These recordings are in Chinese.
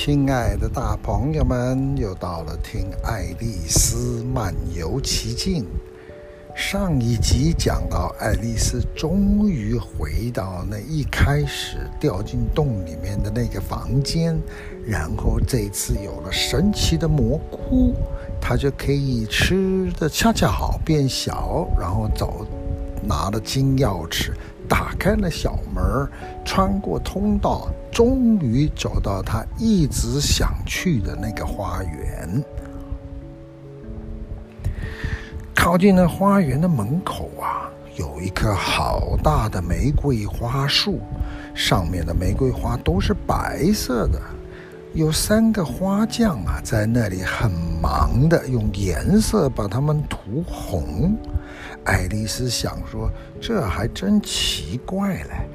亲爱的大朋友们，又到了听爱丽丝漫游奇境。上一集讲到，爱丽丝终于回到那一开始掉进洞里面的那个房间，然后这次有了神奇的蘑菇，她就可以吃的恰恰好变小，然后走，拿了金钥匙。打开了小门，穿过通道，终于走到他一直想去的那个花园。靠近那花园的门口啊，有一棵好大的玫瑰花树，上面的玫瑰花都是白色的。有三个花匠啊，在那里很忙的用颜色把它们涂红。爱丽丝想说：“这还真奇怪嘞。”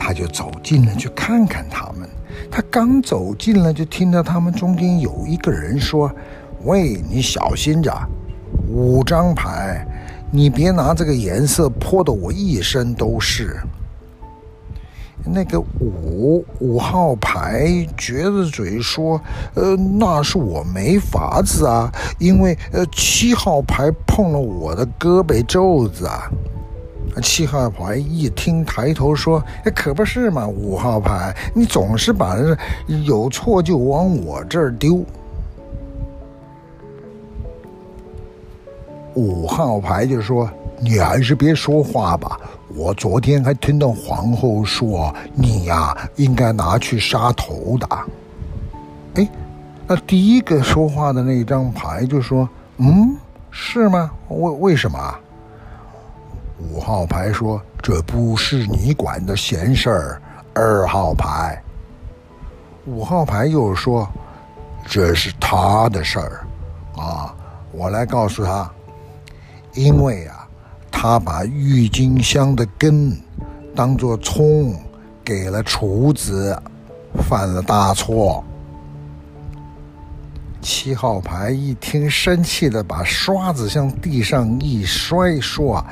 他就走近了去看看他们。他刚走近了，就听到他们中间有一个人说：“喂，你小心着，五张牌，你别拿这个颜色泼得我一身都是。”那个五五号牌撅着嘴说：“呃，那是我没法子啊，因为呃七号牌碰了我的胳膊肘子啊。”七号牌一听，抬头说：“哎可不是嘛，五号牌，你总是把有错就往我这儿丢。”五号牌就说：“你还是别说话吧。”我昨天还听到皇后说，你呀应该拿去杀头的。哎，那第一个说话的那张牌就说：“嗯，是吗？为为什么？”五号牌说：“这不是你管的闲事儿。”二号牌，五号牌又说：“这是他的事儿啊，我来告诉他，因为啊。”他把郁金香的根当做葱给了厨子，犯了大错。七号牌一听，生气的把刷子向地上一摔，说：“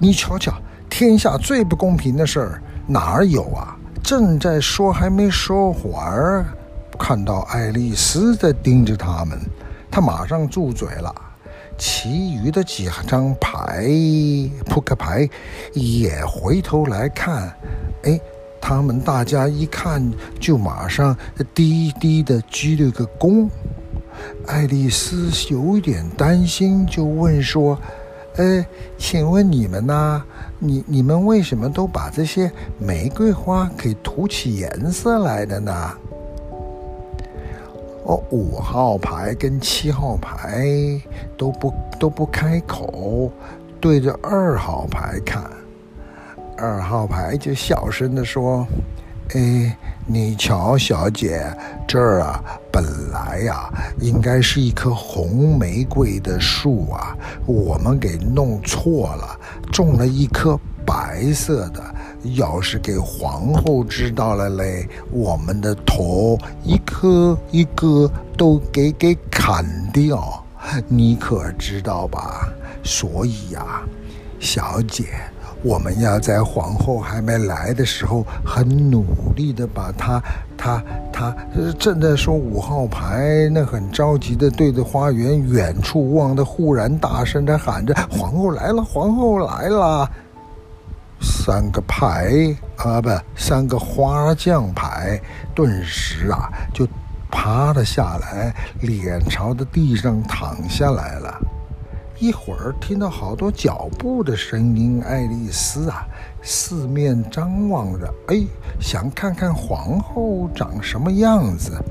你瞧瞧，天下最不公平的事儿哪儿有啊？”正在说，还没说会儿，看到爱丽丝在盯着他们，他马上住嘴了。其余的几张牌，扑克牌，也回头来看，哎，他们大家一看，就马上低低的鞠了个躬。爱丽丝有点担心，就问说：“哎，请问你们呢？你你们为什么都把这些玫瑰花给涂起颜色来的呢？”哦，五号牌跟七号牌都不都不开口，对着二号牌看。二号牌就小声地说：“哎，你瞧，小姐，这儿啊，本来呀，应该是一棵红玫瑰的树啊，我们给弄错了，种了一棵白色的。”要是给皇后知道了嘞，我们的头一颗一个都给给砍掉，你可知道吧？所以呀，小姐，我们要在皇后还没来的时候，很努力的把她，她，她正在说五号牌，那很着急的对着花园远处望的，忽然大声的喊着：“皇后来了，皇后来了！”三个牌啊，不，三个花匠牌，顿时啊就趴了下来，脸朝着地上躺下来了。一会儿听到好多脚步的声音，爱丽丝啊四面张望着，哎，想看看皇后长什么样子。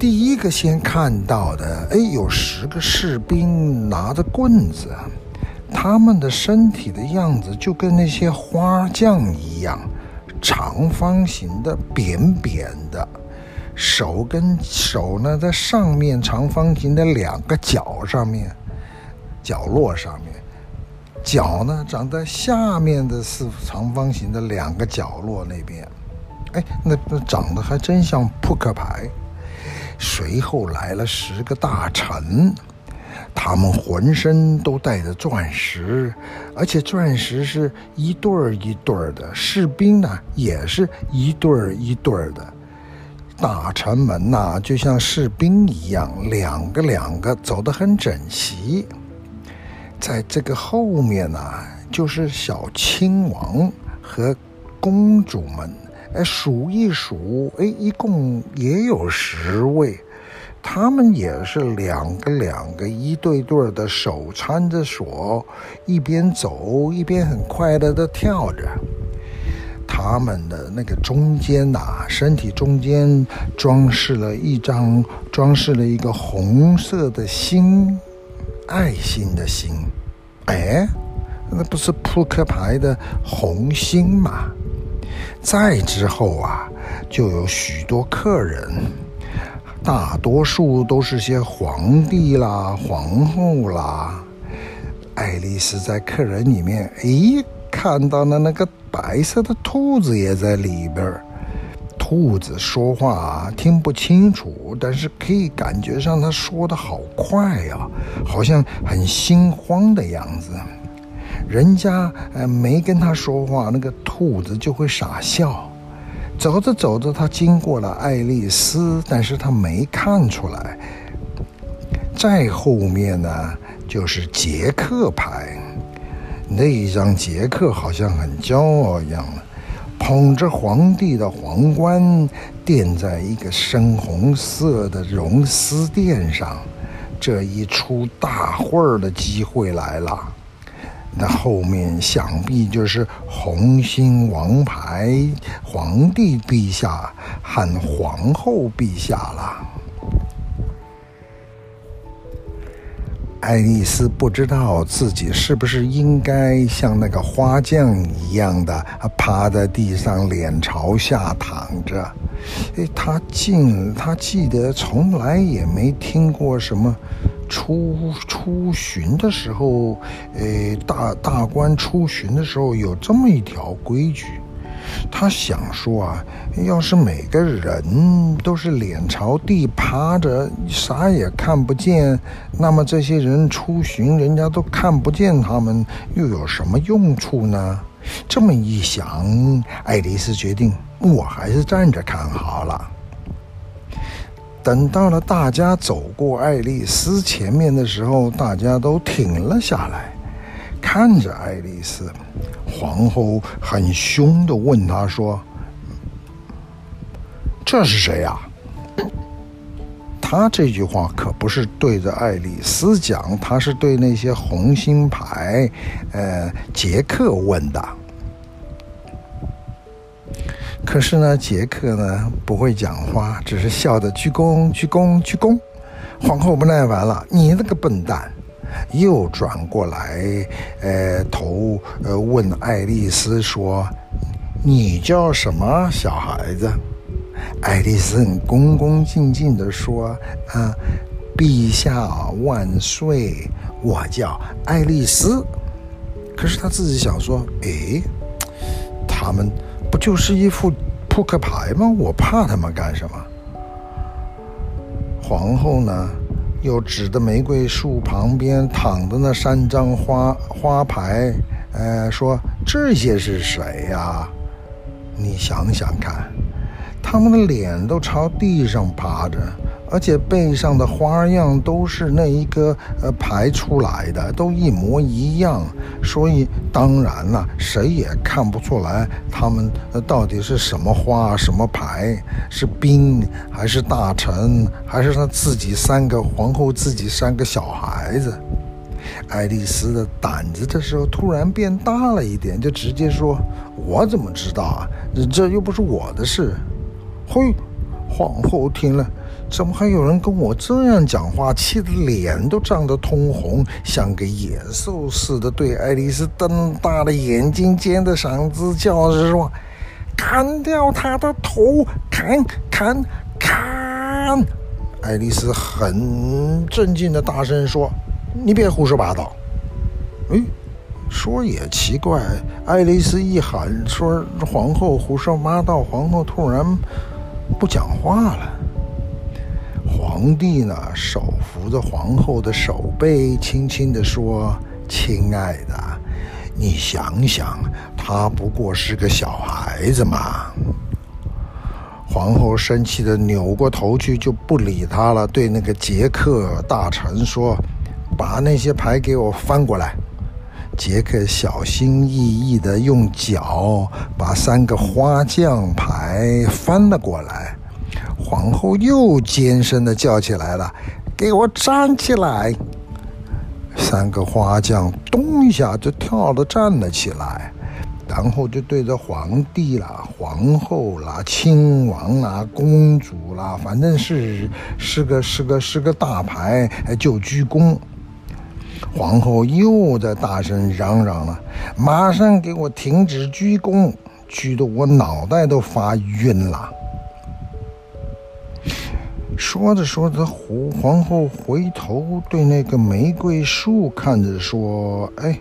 第一个先看到的，哎，有十个士兵拿着棍子。他们的身体的样子就跟那些花匠一样，长方形的、扁扁的，手跟手呢在上面长方形的两个角上面，角落上面，脚呢长在下面的四长方形的两个角落那边，哎，那那长得还真像扑克牌。随后来了十个大臣。他们浑身都带着钻石，而且钻石是一对儿一对儿的。士兵呢，也是一对儿一对儿的。大臣们呐、就像士兵一样，两个两个走得很整齐。在这个后面呢、就是小亲王和公主们。哎，数一数，哎，一共也有十位。他们也是两个两个，一对对的手搀着手，一边走一边很快乐的跳着。他们的那个中间呐、身体中间装饰了一张，装饰了一个红色的心，爱心的心。哎，那不是扑克牌的红心吗？再之后啊，就有许多客人，大多数都是些皇帝啦、皇后啦。爱丽丝在客人里面，咦，看到了那个。白色的兔子也在里边儿。兔子说话，听不清楚，但是可以感觉上他说的好快呀，好像很心慌的样子。人家呃没跟他说话，那个兔子就会傻笑。走着走着，他经过了爱丽丝，但是他没看出来。再后面呢，就是杰克牌。那一张杰克好像很骄傲一样，捧着皇帝的皇冠垫在一个深红色的绒丝垫上，这一出大会儿的机会来了。那后面想必就是红心王牌皇帝陛下和皇后陛下了。爱丽丝不知道自己是不是应该像那个花匠一样的趴在地上，脸朝下躺着。哎，她竟她记得从来也没听过什么出出巡的时候，哎，大大官出巡的时候有这么一条规矩。他想说啊，要是每个人都是脸朝地趴着，啥也看不见，那么这些人出巡，人家都看不见他们，又有什么用处呢？这么一想，爱丽丝决定，我还是站着看好了。等到了大家走过爱丽丝前面的时候，大家都停了下来，看着爱丽丝。皇后很凶的问她说：“这是谁呀？”他这句话可不是对着爱丽丝讲，他是对那些红心牌，呃，杰克问的。可是呢，杰克呢不会讲话，只是笑着鞠躬、鞠躬、鞠躬。皇后不耐烦了：“你那个笨蛋！”又转过来，呃，头呃问爱丽丝说：“你叫什么，小孩子？”爱丽丝很恭恭敬敬地说：“啊，陛下万岁！我叫爱丽丝。”可是她自己想说：“诶，他们不就是一副扑克牌吗？我怕他们干什么？”皇后呢？又指着玫瑰树旁边躺的那三张花花牌，呃，说：“这些是谁呀？你想想看，他们的脸都朝地上趴着。”而且背上的花样都是那一个呃排出来的，都一模一样，所以当然了，谁也看不出来他们到底是什么花什么牌，是兵还是大臣，还是他自己三个皇后自己三个小孩子。爱丽丝的胆子这时候突然变大了一点，就直接说：“我怎么知道啊？这又不是我的事。”嘿，皇后听了。怎么还有人跟我这样讲话？气得脸都涨得通红，像个野兽似的，对爱丽丝瞪大了眼睛，尖着嗓子叫着说：“砍掉他的头！砍砍砍！”爱丽丝很镇静的大声说：“你别胡说八道。”哎，说也奇怪，爱丽丝一喊说皇后胡说八道，皇后突然不讲话了。皇帝呢，手扶着皇后的手背，轻轻地说：“亲爱的，你想想，他不过是个小孩子嘛。”皇后生气的扭过头去，就不理他了，对那个杰克大臣说：“把那些牌给我翻过来。”杰克小心翼翼的用脚把三个花将牌翻了过来。皇后又尖声的叫起来了：“给我站起来！”三个花匠咚一下就跳着站了起来，然后就对着皇帝啦、皇后啦、亲王啦、公主啦，反正是是个是个是个大牌，就鞠躬。皇后又在大声嚷嚷了：“马上给我停止鞠躬，鞠得我脑袋都发晕了。”说着说着，胡皇后回头对那个玫瑰树看着说：“哎，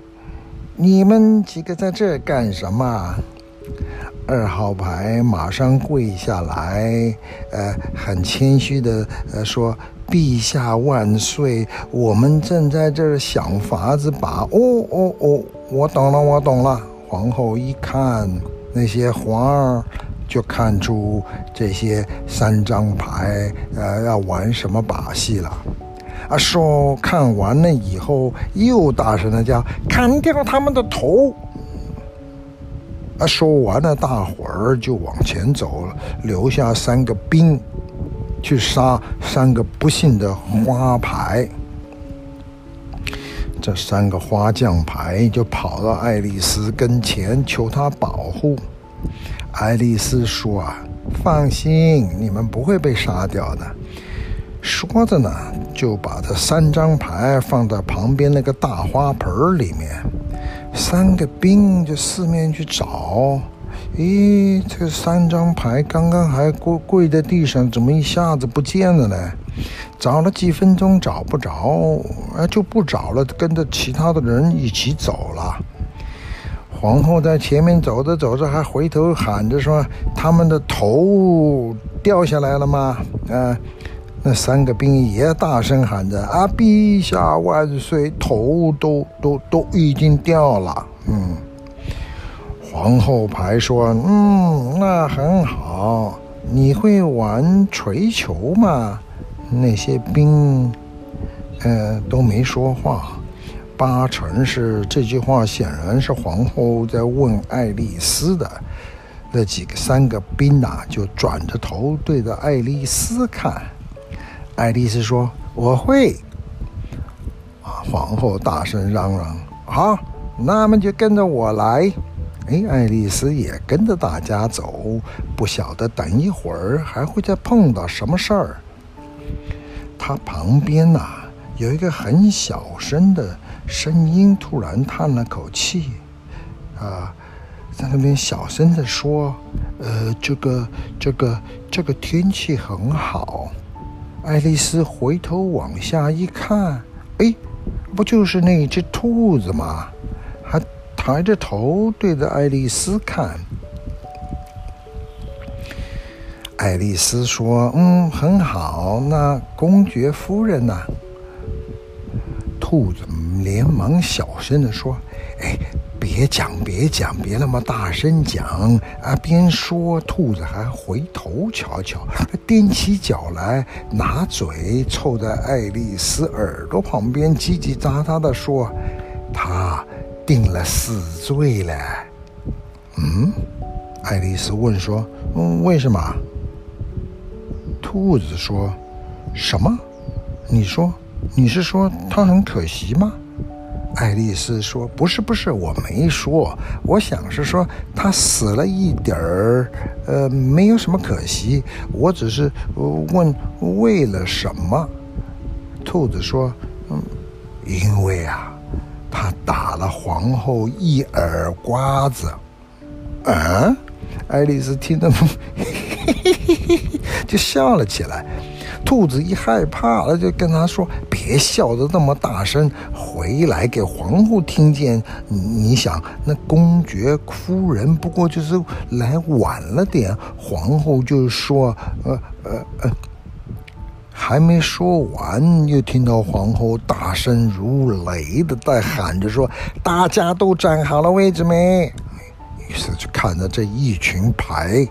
你们几个在这干什么？”二号牌马上跪下来，呃，很谦虚的呃说。陛下万岁！我们正在这儿想法子把……哦哦哦，我懂了，我懂了。皇后一看那些花儿，就看出这些三张牌，呃，要玩什么把戏了。啊，说看完了以后，又大声的叫：“砍掉他们的头！”啊，说完了，大伙儿就往前走了，留下三个兵。去杀三个不幸的花牌，这三个花将牌就跑到爱丽丝跟前求她保护。爱丽丝说：“啊，放心，你们不会被杀掉的。”说着呢，就把这三张牌放在旁边那个大花盆里面。三个兵就四面去找。咦，这三张牌刚刚还跪跪在地上，怎么一下子不见了呢？找了几分钟找不着，哎，就不找了，跟着其他的人一起走了。皇后在前面走着走着，还回头喊着说：“他们的头掉下来了吗？”啊，那三个兵也大声喊着：“啊，陛下万岁！头都都都已经掉了。”嗯。皇后牌说：“嗯，那很好。你会玩槌球吗？”那些兵，呃，都没说话。八成是这句话，显然是皇后在问爱丽丝的。那几个三个兵呐，就转着头对着爱丽丝看。爱丽丝说：“我会。”啊！皇后大声嚷嚷：“好，那么就跟着我来。”哎，爱丽丝也跟着大家走，不晓得等一会儿还会再碰到什么事儿。她旁边呐，有一个很小声的声音，突然叹了口气，啊，在那边小声的说：“呃，这个、这个、这个天气很好。”爱丽丝回头往下一看，哎，不就是那只兔子吗？还。抬着头对着爱丽丝看，爱丽丝说：“嗯，很好。那公爵夫人呢？”兔子连忙小声地说：“哎，别讲，别讲，别那么大声讲啊！”边说，兔子还回头瞧瞧，踮起脚来，拿嘴凑在爱丽丝耳朵旁边，叽叽喳喳地说：“他。”定了死罪了。嗯，爱丽丝问说：“嗯，为什么？”兔子说：“什么？你说你是说他很可惜吗？”爱丽丝说：“不是，不是，我没说。我想是说他死了一点儿，呃，没有什么可惜。我只是问为了什么。”兔子说：“嗯，因为啊。”他打了皇后一耳刮子，啊！爱丽丝听得 就笑了起来。兔子一害怕了，就跟他说：“别笑得那么大声，回来给皇后听见。你想，那公爵夫人不过就是来晚了点。”皇后就说：“呃呃呃。”还没说完，又听到皇后大声如雷的在喊着说：“大家都站好了位置没？”于是就看着这一群牌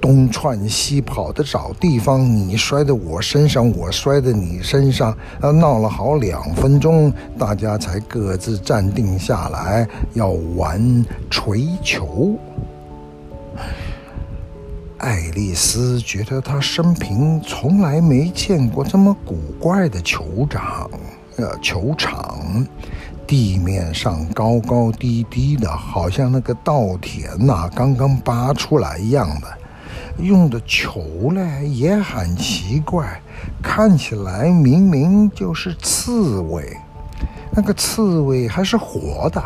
东窜西跑的找地方，你摔在我身上，我摔在你身上，啊，闹了好两分钟，大家才各自站定下来，要玩槌球。爱丽丝觉得她生平从来没见过这么古怪的球场，呃，球场。地面上高高低低的，好像那个稻田呐、刚刚拔出来一样的。用的球呢也很奇怪，看起来明明就是刺猬，那个刺猬还是活的。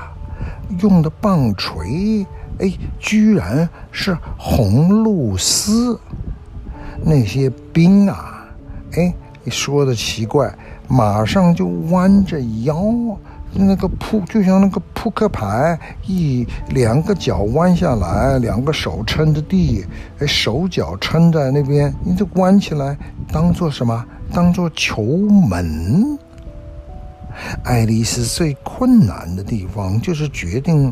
用的棒槌，哎，居然是红露丝。那些兵啊，哎，你说的奇怪，马上就弯着腰。那个扑就像那个扑克牌，一两个脚弯下来，两个手撑着地，哎，手脚撑在那边，你就弯起来，当做什么？当做球门。爱丽丝最困难的地方就是决定，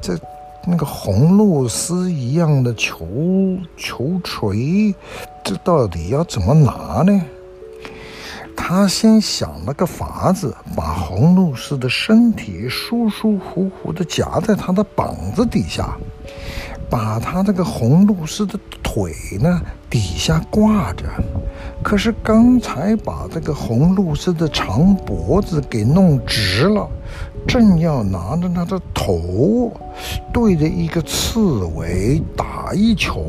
这那个红露丝一样的球球锤，这到底要怎么拿呢？他先想了个法子，把红露丝的身体舒舒服服地夹在他的膀子底下，把他这个红露丝的腿呢底下挂着。可是刚才把这个红露丝的长脖子给弄直了，正要拿着他的头对着一个刺猬打一球。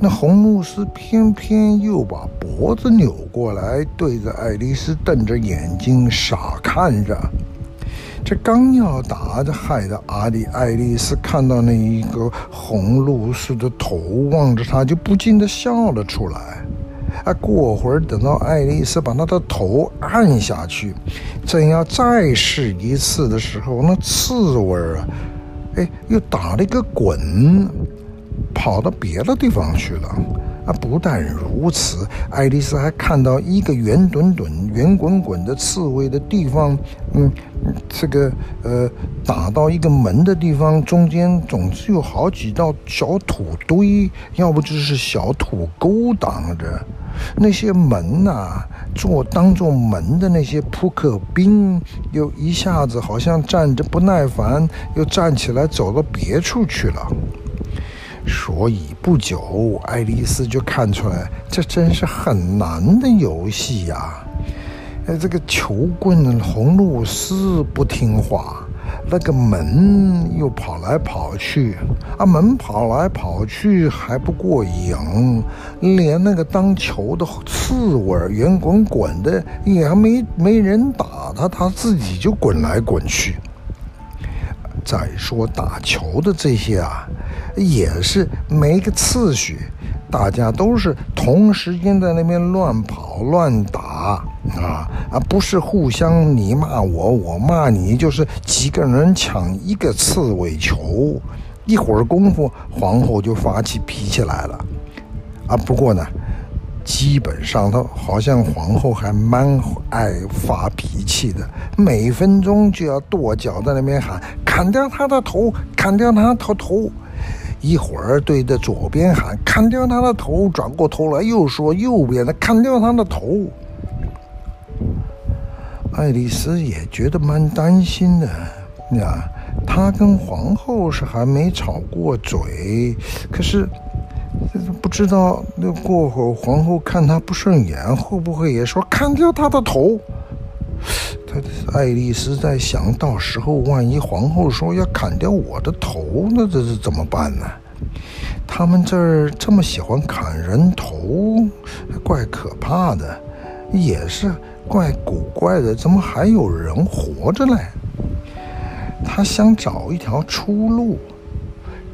那红露丝偏偏又把脖子扭过来，对着爱丽丝瞪着眼睛傻看着。这刚要打，就害得阿里爱丽丝看到那一个红露丝的头望着她，就不禁地笑了出来。啊，过会儿等到爱丽丝把他的头按下去，正要再试一次的时候，那刺猬啊，哎，又打了一个滚。跑到别的地方去了啊！不但如此，爱丽丝还看到一个圆墩墩、圆滚滚的刺猬的地方，嗯，这个呃，打到一个门的地方，中间总是有好几道小土堆，要不就是小土沟挡着。那些门呐、做当做门的那些扑克兵，又一下子好像站着不耐烦，又站起来走到别处去了。所以不久，爱丽丝就看出来，这真是很难的游戏呀！呃，这个球棍红露丝不听话，那个门又跑来跑去，啊，门跑来跑去还不过瘾，连那个当球的刺猬圆滚滚的也还没没人打他，他自己就滚来滚去。再说打球的这些啊，也是没个次序，大家都是同时间在那边乱跑乱打啊啊，不是互相你骂我，我骂你，就是几个人抢一个刺猬球，一会儿功夫，皇后就发起脾气来了啊。不过呢。基本上，他好像皇后还蛮爱发脾气的，每分钟就要跺脚在那边喊：“砍掉他的头，砍掉他的头。”一会儿对着左边喊：“砍掉他的头。”转过头来又说：“右边的，砍掉他的头。”爱丽丝也觉得蛮担心的呀，她跟皇后是还没吵过嘴，可是。不知道那过会儿皇后看他不顺眼，会不会也说砍掉他的头？他爱丽丝在想到时候万一皇后说要砍掉我的头，那这是怎么办呢？他们这儿这么喜欢砍人头，怪可怕的，也是怪古怪的，怎么还有人活着嘞？他想找一条出路。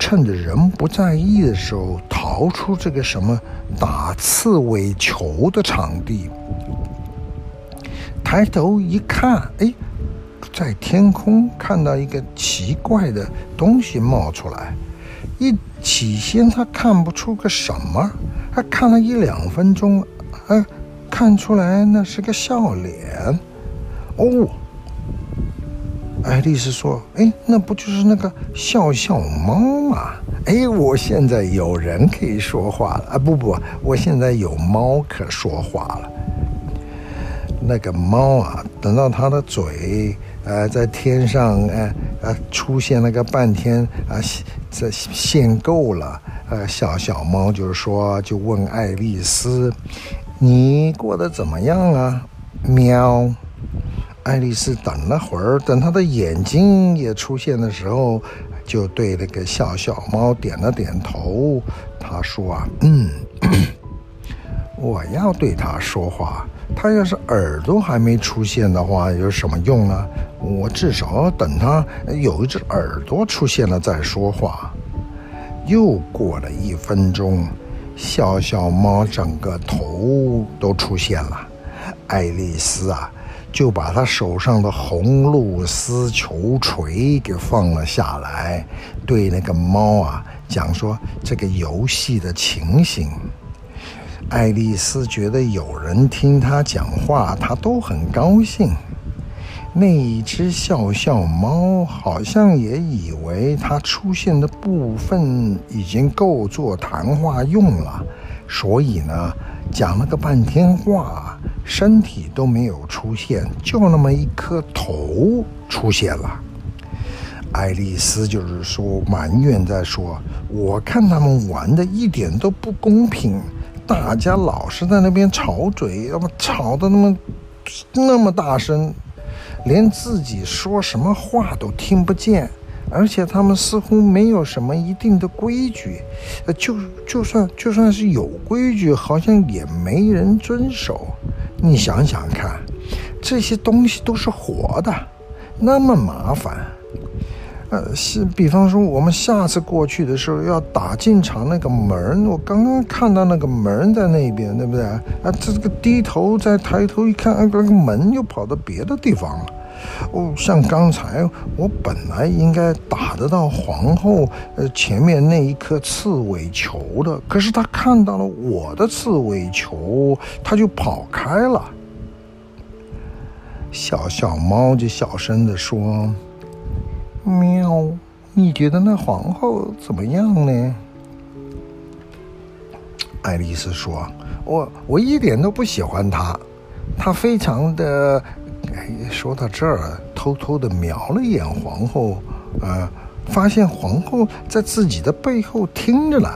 趁着人不在意的时候，逃出这个什么打刺猬球的场地。抬头一看，哎，在天空看到一个奇怪的东西冒出来。一起先他看不出个什么，他看了一两分钟，哎，看出来那是个笑脸。哦，爱丽丝说：“哎，那不就是那个笑笑猫吗？哎，我现在有人可以说话了啊！不不，我现在有猫可说话了。那个猫啊，等到它的嘴呃在天上呃呃出现了个半天啊，这限购了。呃，笑笑猫就是说，就问爱丽丝：‘你过得怎么样啊？’喵。”爱丽丝等了会儿，等她的眼睛也出现的时候，就对那个笑笑猫点了点头。她说：“啊，嗯，我要对它说话。它要是耳朵还没出现的话，有什么用呢？我至少要等它有一只耳朵出现了再说话。”又过了一分钟，笑笑猫整个头都出现了。爱丽丝啊！就把他手上的红露丝球锤给放了下来，对那个猫啊讲说这个游戏的情形。爱丽丝觉得有人听她讲话，她都很高兴。那一只笑笑猫好像也以为它出现的部分已经够做谈话用了，所以呢，讲了个半天话。身体都没有出现，就那么一颗头出现了。爱丽丝就是说埋怨在说：“我看他们玩的一点都不公平，大家老是在那边吵嘴，要么吵得那么那么大声，连自己说什么话都听不见。”而且他们似乎没有什么一定的规矩，呃，就就算就算是有规矩，好像也没人遵守。你想想看，这些东西都是活的，那么麻烦。呃，是比方说，我们下次过去的时候要打进场那个门，我刚刚看到那个门在那边，对不对？啊，这个低头再抬头一看，那个门又跑到别的地方了。哦，像刚才我本来应该打得到皇后呃前面那一颗刺猬球的，可是他看到了我的刺猬球，他就跑开了。小小猫就小声地说：“喵，你觉得那皇后怎么样呢？”爱丽丝说：“我我一点都不喜欢她，她非常的……”哎，说到这儿，偷偷的瞄了一眼皇后，呃，发现皇后在自己的背后听着呢，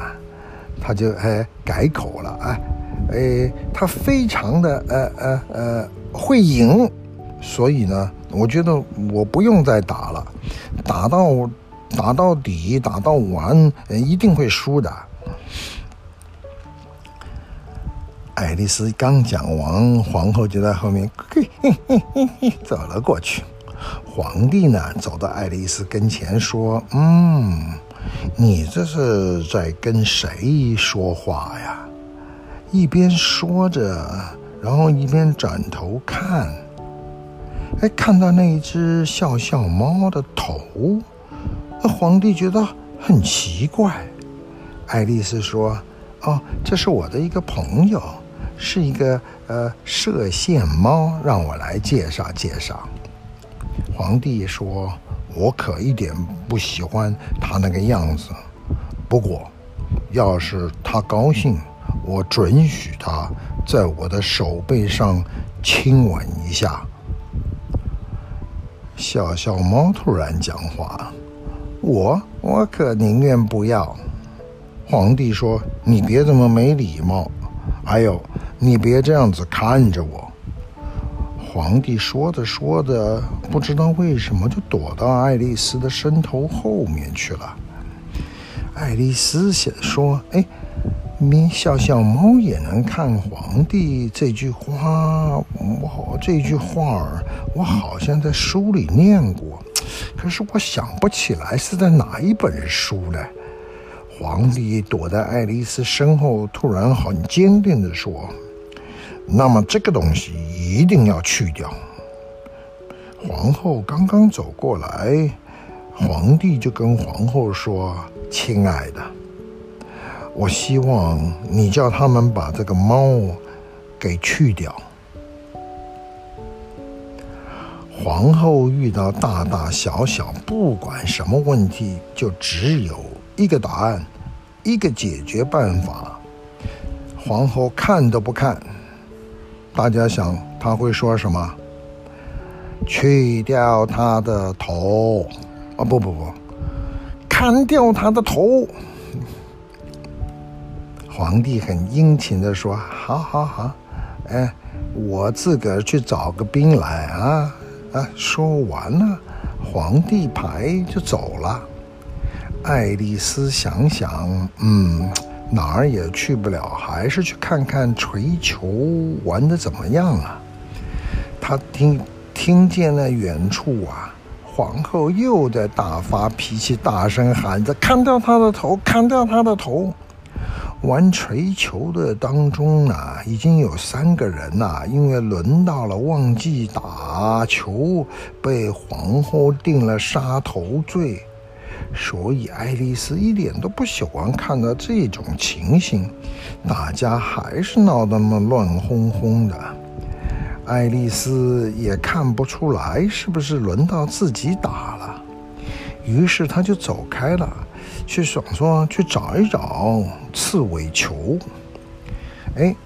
他就哎改口了，哎，哎，他非常的呃呃呃会赢，所以呢，我觉得我不用再打了，打到打到底，打到完，一定会输的。爱丽丝刚讲完，皇后就在后面嘿嘿嘿嘿嘿走了过去。皇帝呢，走到爱丽丝跟前说：“嗯，你这是在跟谁说话呀？”一边说着，然后一边转头看，哎，看到那一只笑笑猫的头，那皇帝觉得很奇怪。爱丽丝说：“哦，这是我的一个朋友。”是一个呃射线猫，让我来介绍介绍。皇帝说：“我可一点不喜欢他那个样子，不过要是他高兴，我准许他在我的手背上亲吻一下。”小小猫突然讲话：“我我可宁愿不要。”皇帝说：“你别这么没礼貌。”还有。你别这样子看着我。皇帝说着说着，不知道为什么就躲到爱丽丝的身头后面去了。爱丽丝想说：“哎，你笑笑猫也能看皇帝这句话，我这句话儿我好像在书里念过，可是我想不起来是在哪一本书呢。”皇帝躲在爱丽丝身后，突然很坚定地说。那么这个东西一定要去掉。皇后刚刚走过来，皇帝就跟皇后说：“亲爱的，我希望你叫他们把这个猫给去掉。”皇后遇到大大小小不管什么问题，就只有一个答案，一个解决办法。皇后看都不看，大家想她会说什么？去掉他的头，啊不不不，砍掉他的头。皇帝很殷勤地说：“好好好，哎，我自个儿去找个兵来啊啊！”说完了，皇帝牌就走了。爱丽丝想想，嗯，哪儿也去不了，还是去看看锤球玩得怎么样啊？他听。听见了远处啊，皇后又在大发脾气，大声喊着：“砍掉他的头！砍掉他的头！”玩锤球的当中啊，已经有三个人呐、因为轮到了忘记打球，被皇后定了杀头罪。所以爱丽丝一点都不喜欢看到这种情形，大家还是闹得那么乱哄哄的。爱丽丝也看不出来是不是轮到自己打了，于是她就走开了，去想说去找一找刺猬球。哎，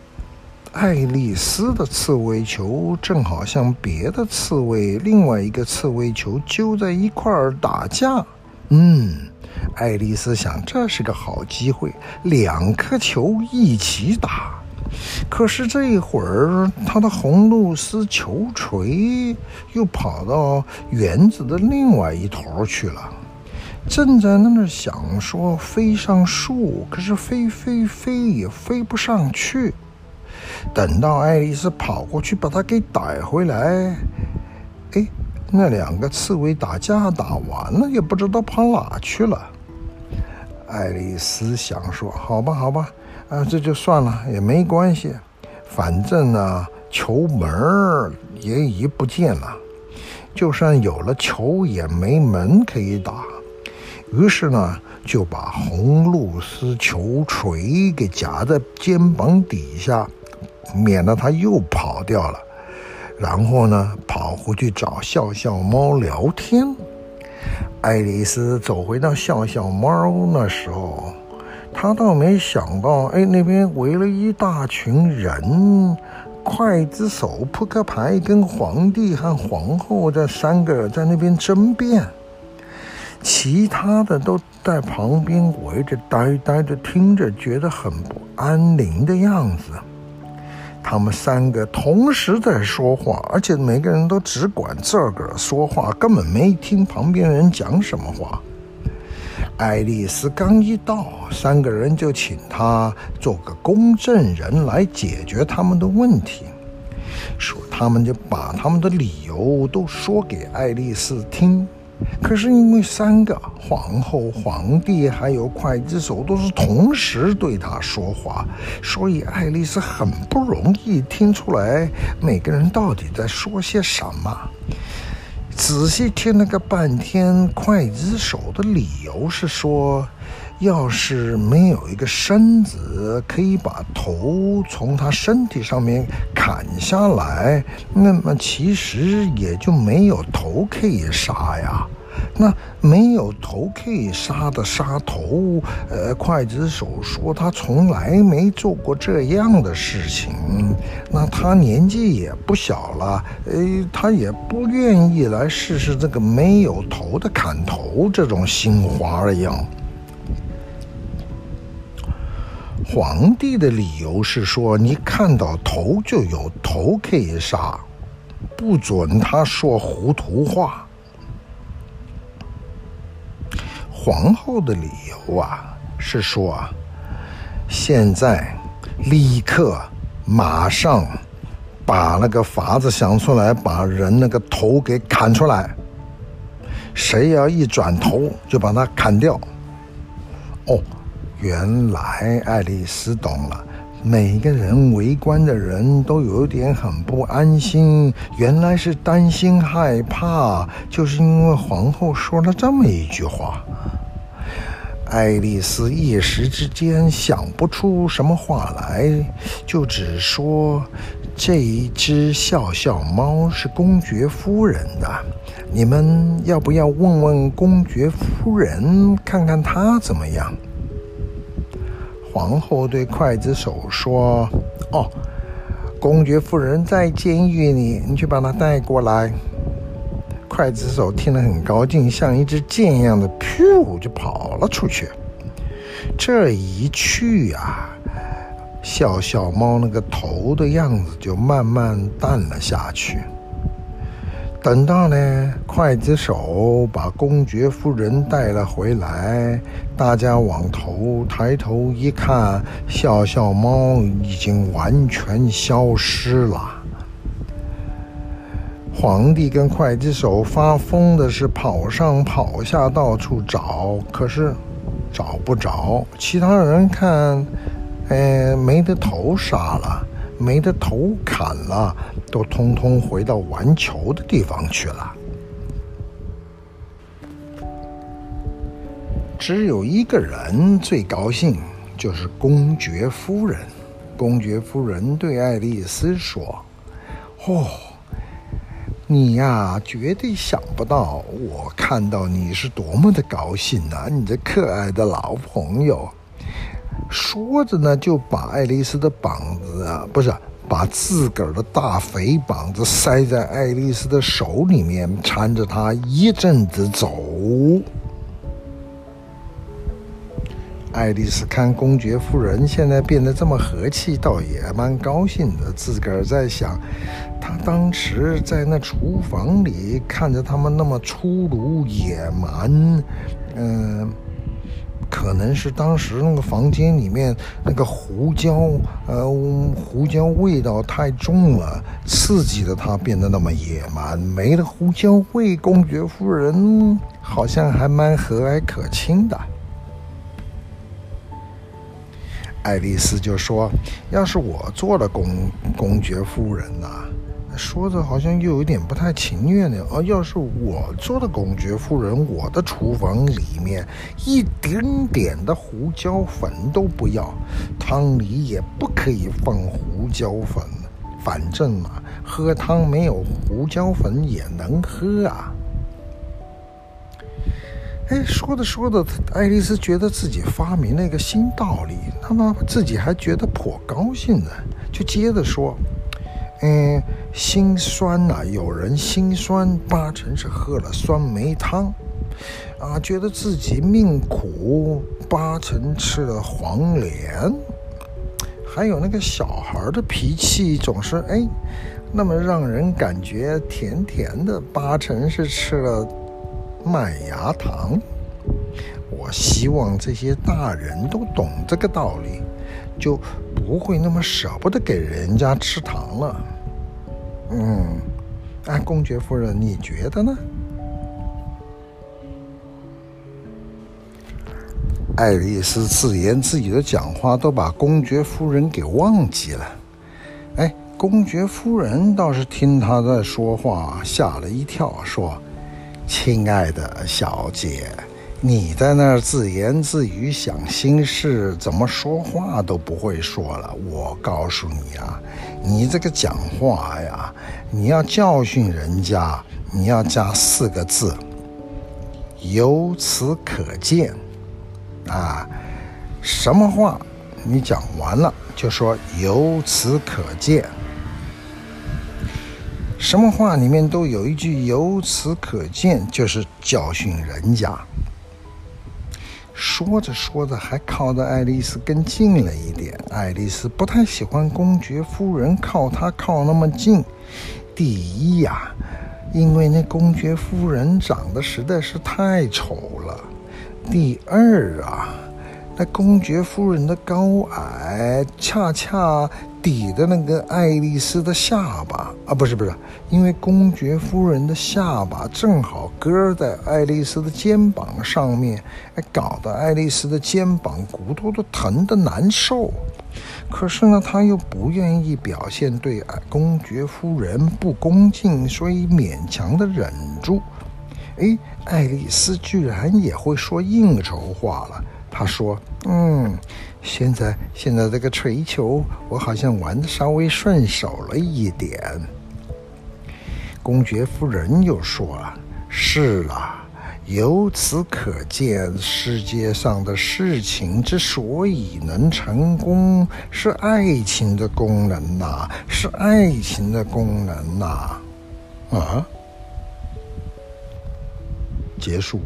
爱丽丝的刺猬球正好像别的刺猬另外一个刺猬球揪在一块儿打架。嗯，爱丽丝想这是个好机会，两颗球一起打。可是这一会儿，他的红露丝球锤又跑到园子的另外一头去了，正在那儿想说飞上树，可是飞飞飞也飞不上去。等到爱丽丝跑过去把它给逮回来，哎，那两个刺猬打架打完了，也不知道跑哪去了。爱丽丝想说：“好吧，好吧。”啊，这就算了，也没关系，反正呢，球门也已不见了，就算有了球，也没门可以打。于是呢，就把红露丝球锤给夹在肩膀底下，免得它又跑掉了。然后呢，跑回去找笑笑猫聊天。爱丽丝走回到笑笑猫那时候。她倒没想到，哎，那边围了一大群人，刽子手、扑克牌跟皇帝和皇后这三个在那边争辩，其他的都在旁边围着呆呆的听着，觉得很不安宁的样子。他们三个同时在说话，而且每个人都只管自个儿说话，根本没听旁边人讲什么话。爱丽丝刚一到，三个人就请她做个公证人来解决他们的问题，说他们就把他们的理由都说给爱丽丝听。可是因为三个皇后、皇帝还有刽子手都是同时对他说话，所以爱丽丝很不容易听出来每个人到底在说些什么。仔细听了个半天，刽子手的理由是说，要是没有一个身子可以把头从他身体上面砍下来，那么其实也就没有头可以杀呀。那没有头可以杀的杀头，呃，刽子手说他从来没做过这样的事情。那他年纪也不小了，呃，他也不愿意来试试这个没有头的砍头这种新花样。皇帝的理由是说，你看到头就有头可以杀，不准他说糊涂话。皇后的理由啊，是说啊，现在立刻马上把那个法子想出来，把人那个头给砍出来。谁要一转头，就把他砍掉。哦，原来爱丽丝懂了。每个人围观的人都有点很不安心，原来是担心害怕，就是因为皇后说了这么一句话。爱丽丝一时之间想不出什么话来，就只说：“这一只笑笑猫是公爵夫人的，你们要不要问问公爵夫人，看看她怎么样？”皇后对刽子手说：“哦，公爵夫人在监狱里，你去把她带过来。”刽子手听了很高兴，像一支箭一样的，噗就跑了出去。这一去啊，笑笑猫那个头的样子就慢慢淡了下去。等到呢，刽子手把公爵夫人带了回来，大家往头抬头一看，笑笑猫已经完全消失了。皇帝跟刽子手发疯的是跑上跑下，到处找，可是找不着。其他人看，哎，没得头杀了，没得头砍了，都通通回到玩球的地方去了。只有一个人最高兴，就是公爵夫人。公爵夫人对爱丽丝说：“哦。”你呀，绝对想不到，我看到你是多么的高兴呐！你这可爱的老朋友，说着呢，就把爱丽丝的膀子啊，不是，把自个儿的大肥膀子塞在爱丽丝的手里面，缠着她一阵子走。爱丽丝看公爵夫人现在变得这么和气，倒也蛮高兴的。自个儿在想，她当时在那厨房里看着他们那么粗鲁野蛮，嗯、可能是当时那个房间里面那个胡椒，呃，胡椒味道太重了，刺激的他变得那么野蛮。没了胡椒味，公爵夫人好像还蛮和蔼可亲的。爱丽丝就说：“要是我做了公公爵夫人呐、啊，说着好像又有点不太情愿呢。而要是我做的公爵夫人，我的厨房里面一点点的胡椒粉都不要，汤里也不可以放胡椒粉。反正嘛，喝汤没有胡椒粉也能喝啊。”哎，说着说着，爱丽丝觉得自己发明了一个新道理，那么自己还觉得颇高兴呢，就接着说：“嗯，心酸呐、有人心酸，八成是喝了酸梅汤；啊，觉得自己命苦，八成吃了黄连；还有那个小孩的脾气总是哎，那么让人感觉甜甜的，八成是吃了。”麦芽糖，我希望这些大人都懂这个道理，就不会那么舍不得给人家吃糖了。嗯，哎，公爵夫人，你觉得呢？爱丽丝自言自语的讲话都把公爵夫人给忘记了。哎，公爵夫人倒是听她在说话，吓了一跳，说。亲爱的小姐，你在那儿自言自语想心事，怎么说话都不会说了。我告诉你啊，你这个讲话呀，你要教训人家，你要加四个字，由此可见。啊，什么话你讲完了就说由此可见。什么话里面都有一句“由此可见”，就是教训人家。说着说着，还靠着爱丽丝更近了一点。爱丽丝不太喜欢公爵夫人靠她靠那么近。第一呀，因为那公爵夫人长得实在是太丑了；第二啊，那公爵夫人的高矮恰恰。抵的那个爱丽丝的下巴啊，不是不是，因为公爵夫人的下巴正好搁在爱丽丝的肩膀上面，哎，搞得爱丽丝的肩膀骨头都疼得难受。可是呢，她又不愿意表现对公爵夫人不恭敬，所以勉强的忍住。哎，爱丽丝居然也会说应酬话了。他说：“嗯，现在现在这个锤球，我好像玩的稍微顺手了一点。”公爵夫人又说：“是啊。”由此可见，世界上的事情之所以能成功，是爱情的功能呐，是爱情的功能呐，啊，结束。